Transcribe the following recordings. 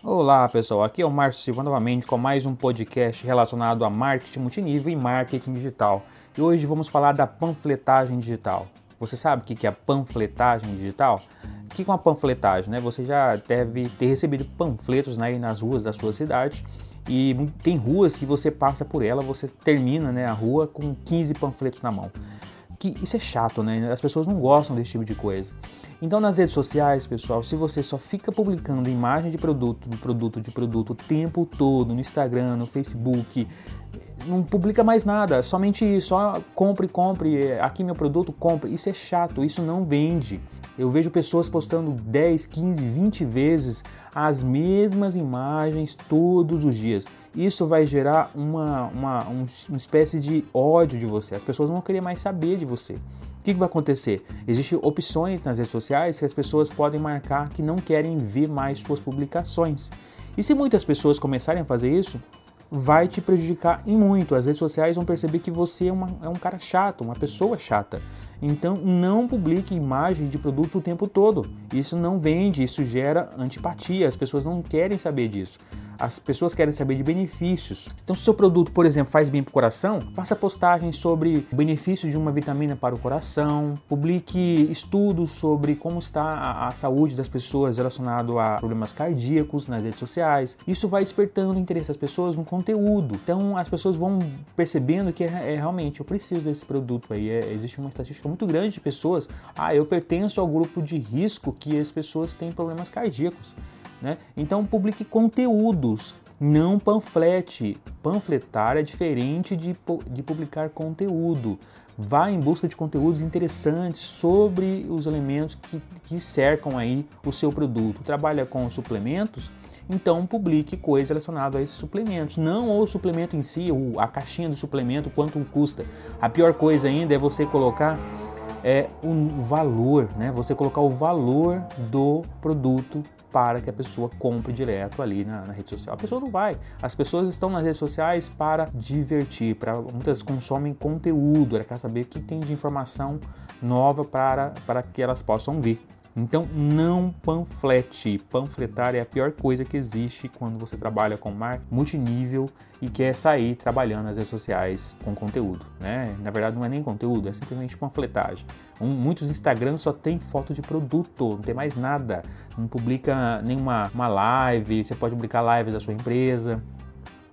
Olá pessoal, aqui é o Márcio Silva novamente com mais um podcast relacionado a marketing multinível e marketing digital. E hoje vamos falar da panfletagem digital. Você sabe o que é a panfletagem digital? O que é uma panfletagem? Né? Você já deve ter recebido panfletos né, nas ruas da sua cidade e tem ruas que você passa por ela, você termina né, a rua com 15 panfletos na mão que isso é chato, né? As pessoas não gostam desse tipo de coisa. Então nas redes sociais, pessoal, se você só fica publicando imagem de produto, de produto, de produto o tempo todo no Instagram, no Facebook, não publica mais nada, somente isso, só compre, compre, aqui meu produto, compre. Isso é chato, isso não vende. Eu vejo pessoas postando 10, 15, 20 vezes as mesmas imagens todos os dias. Isso vai gerar uma, uma, uma espécie de ódio de você. As pessoas vão querer mais saber de você. O que, que vai acontecer? Existem opções nas redes sociais que as pessoas podem marcar que não querem ver mais suas publicações. E se muitas pessoas começarem a fazer isso, vai te prejudicar em muito. As redes sociais vão perceber que você é, uma, é um cara chato, uma pessoa chata. Então não publique imagens de produtos o tempo todo. Isso não vende, isso gera antipatia. As pessoas não querem saber disso. As pessoas querem saber de benefícios. Então, se o seu produto, por exemplo, faz bem para o coração, faça postagens sobre o benefício de uma vitamina para o coração, publique estudos sobre como está a, a saúde das pessoas relacionado a problemas cardíacos nas redes sociais. Isso vai despertando o interesse das pessoas no conteúdo. Então, as pessoas vão percebendo que é, é realmente eu preciso desse produto aí. É, existe uma estatística muito grande de pessoas. Ah, eu pertenço ao grupo de risco que as pessoas têm problemas cardíacos. Né? Então publique conteúdos, não panflete. Panfletar é diferente de, de publicar conteúdo. Vá em busca de conteúdos interessantes sobre os elementos que, que cercam aí o seu produto. Trabalha com suplementos? Então publique coisas relacionadas a esses suplementos, não o suplemento em si, a caixinha do suplemento, quanto custa. A pior coisa ainda é você colocar é o valor, né? Você colocar o valor do produto para que a pessoa compre direto ali na, na, rede social. A pessoa não vai. As pessoas estão nas redes sociais para divertir, para muitas consomem conteúdo, ela quer saber o que tem de informação nova para, para que elas possam ver. Então não panflete. Panfletar é a pior coisa que existe quando você trabalha com marketing multinível e quer sair trabalhando nas redes sociais com conteúdo. Né? Na verdade não é nem conteúdo, é simplesmente panfletagem. Um, muitos Instagrams só tem foto de produto, não tem mais nada. Não publica nenhuma uma live, você pode publicar lives da sua empresa.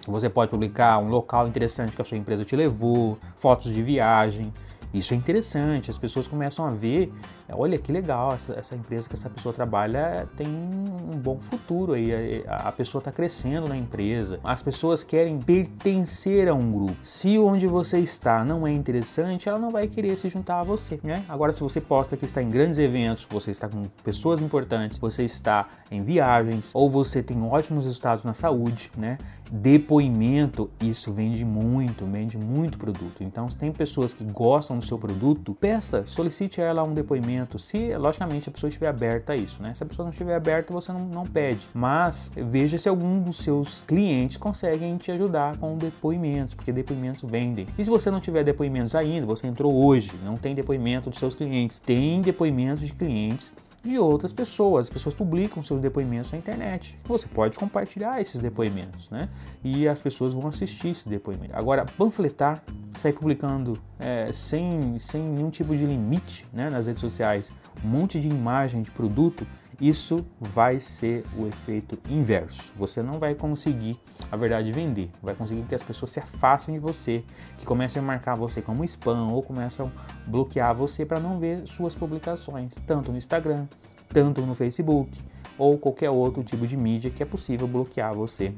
Você pode publicar um local interessante que a sua empresa te levou, fotos de viagem. Isso é interessante, as pessoas começam a ver, olha que legal, essa, essa empresa que essa pessoa trabalha tem um bom futuro aí, a, a pessoa está crescendo na empresa, as pessoas querem pertencer a um grupo. Se onde você está não é interessante, ela não vai querer se juntar a você, né? Agora, se você posta que está em grandes eventos, você está com pessoas importantes, você está em viagens, ou você tem ótimos resultados na saúde, né? Depoimento, isso vende muito, vende muito produto. Então, se tem pessoas que gostam do seu produto, peça, solicite a ela um depoimento. Se, logicamente, a pessoa estiver aberta a isso, né? Se a pessoa não estiver aberta, você não, não pede. Mas veja se algum dos seus clientes conseguem te ajudar com depoimentos, porque depoimentos vendem. E se você não tiver depoimentos ainda, você entrou hoje, não tem depoimento dos seus clientes, tem depoimentos de clientes de outras pessoas. As pessoas publicam seus depoimentos na internet. Você pode compartilhar esses depoimentos, né? E as pessoas vão assistir esse depoimento. Agora, panfletar, sair publicando é, sem, sem nenhum tipo de limite né, nas redes sociais, um monte de imagem de produto, isso vai ser o efeito inverso. Você não vai conseguir, a verdade, vender. Vai conseguir que as pessoas se afastem de você, que comecem a marcar você como spam ou começam a bloquear você para não ver suas publicações, tanto no Instagram, tanto no Facebook ou qualquer outro tipo de mídia que é possível bloquear você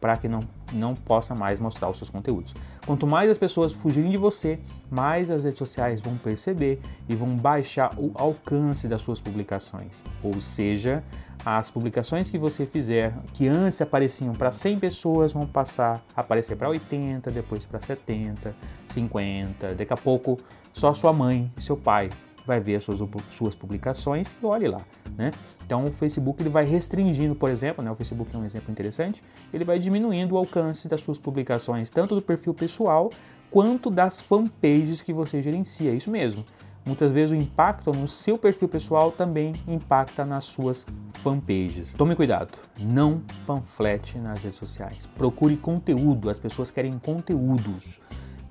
para que não, não possa mais mostrar os seus conteúdos. Quanto mais as pessoas fugirem de você, mais as redes sociais vão perceber e vão baixar o alcance das suas publicações. Ou seja, as publicações que você fizer, que antes apareciam para 100 pessoas, vão passar a aparecer para 80, depois para 70, 50, daqui a pouco só sua mãe seu pai vai ver as suas, suas publicações e olhe lá, né? Então o Facebook ele vai restringindo, por exemplo, né, o Facebook é um exemplo interessante, ele vai diminuindo o alcance das suas publicações, tanto do perfil pessoal quanto das fanpages que você gerencia. Isso mesmo. muitas vezes o impacto no seu perfil pessoal também impacta nas suas fanpages. Tome cuidado, não panflete nas redes sociais. Procure conteúdo, as pessoas querem conteúdos.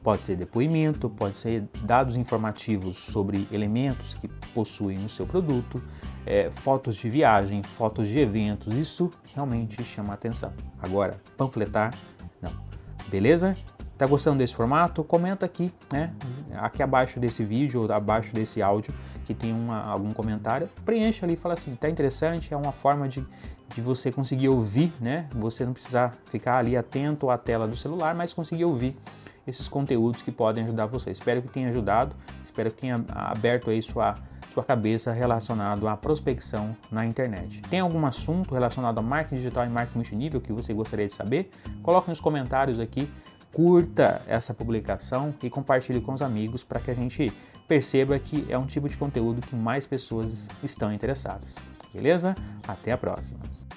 Pode ser depoimento, pode ser dados informativos sobre elementos que possuem no seu produto, é, fotos de viagem, fotos de eventos, isso realmente chama atenção. Agora, panfletar, não. Beleza? Tá gostando desse formato? Comenta aqui, né? Aqui abaixo desse vídeo ou abaixo desse áudio que tem uma, algum comentário. Preencha ali e fala assim, tá interessante, é uma forma de, de você conseguir ouvir, né? Você não precisar ficar ali atento à tela do celular, mas conseguir ouvir esses conteúdos que podem ajudar você. Espero que tenha ajudado, espero que tenha aberto aí sua, sua cabeça relacionado à prospecção na internet. Tem algum assunto relacionado a marketing digital e marketing multinível que você gostaria de saber? Coloque nos comentários aqui curta essa publicação e compartilhe com os amigos para que a gente perceba que é um tipo de conteúdo que mais pessoas estão interessadas. Beleza? Até a próxima!